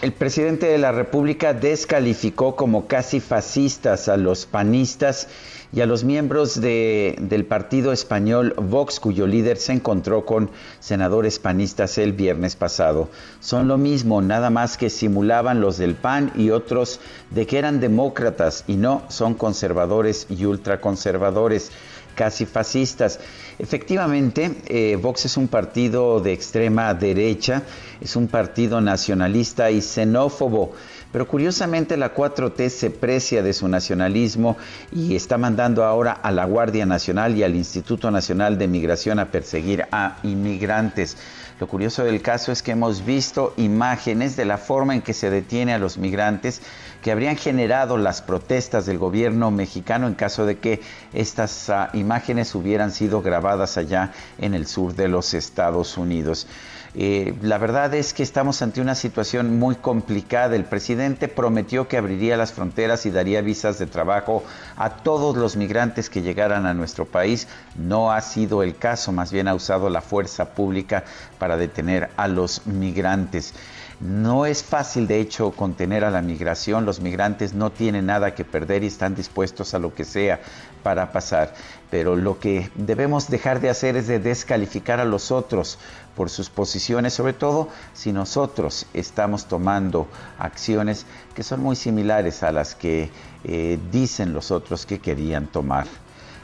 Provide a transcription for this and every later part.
El presidente de la República descalificó como casi fascistas a los panistas y a los miembros de, del partido español Vox, cuyo líder se encontró con senadores panistas el viernes pasado. Son lo mismo, nada más que simulaban los del PAN y otros de que eran demócratas y no son conservadores y ultraconservadores casi fascistas. Efectivamente, eh, Vox es un partido de extrema derecha, es un partido nacionalista y xenófobo. Pero curiosamente la 4T se precia de su nacionalismo y está mandando ahora a la Guardia Nacional y al Instituto Nacional de Migración a perseguir a inmigrantes. Lo curioso del caso es que hemos visto imágenes de la forma en que se detiene a los migrantes que habrían generado las protestas del gobierno mexicano en caso de que estas uh, imágenes hubieran sido grabadas allá en el sur de los Estados Unidos. Eh, la verdad es que estamos ante una situación muy complicada. El presidente prometió que abriría las fronteras y daría visas de trabajo a todos los migrantes que llegaran a nuestro país. No ha sido el caso, más bien ha usado la fuerza pública para detener a los migrantes. No es fácil, de hecho, contener a la migración. Los migrantes no tienen nada que perder y están dispuestos a lo que sea para pasar. Pero lo que debemos dejar de hacer es de descalificar a los otros por sus posiciones, sobre todo si nosotros estamos tomando acciones que son muy similares a las que eh, dicen los otros que querían tomar.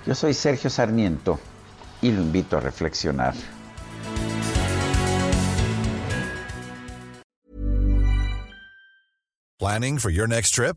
Yo soy Sergio Sarmiento y lo invito a reflexionar. Planning for your next trip?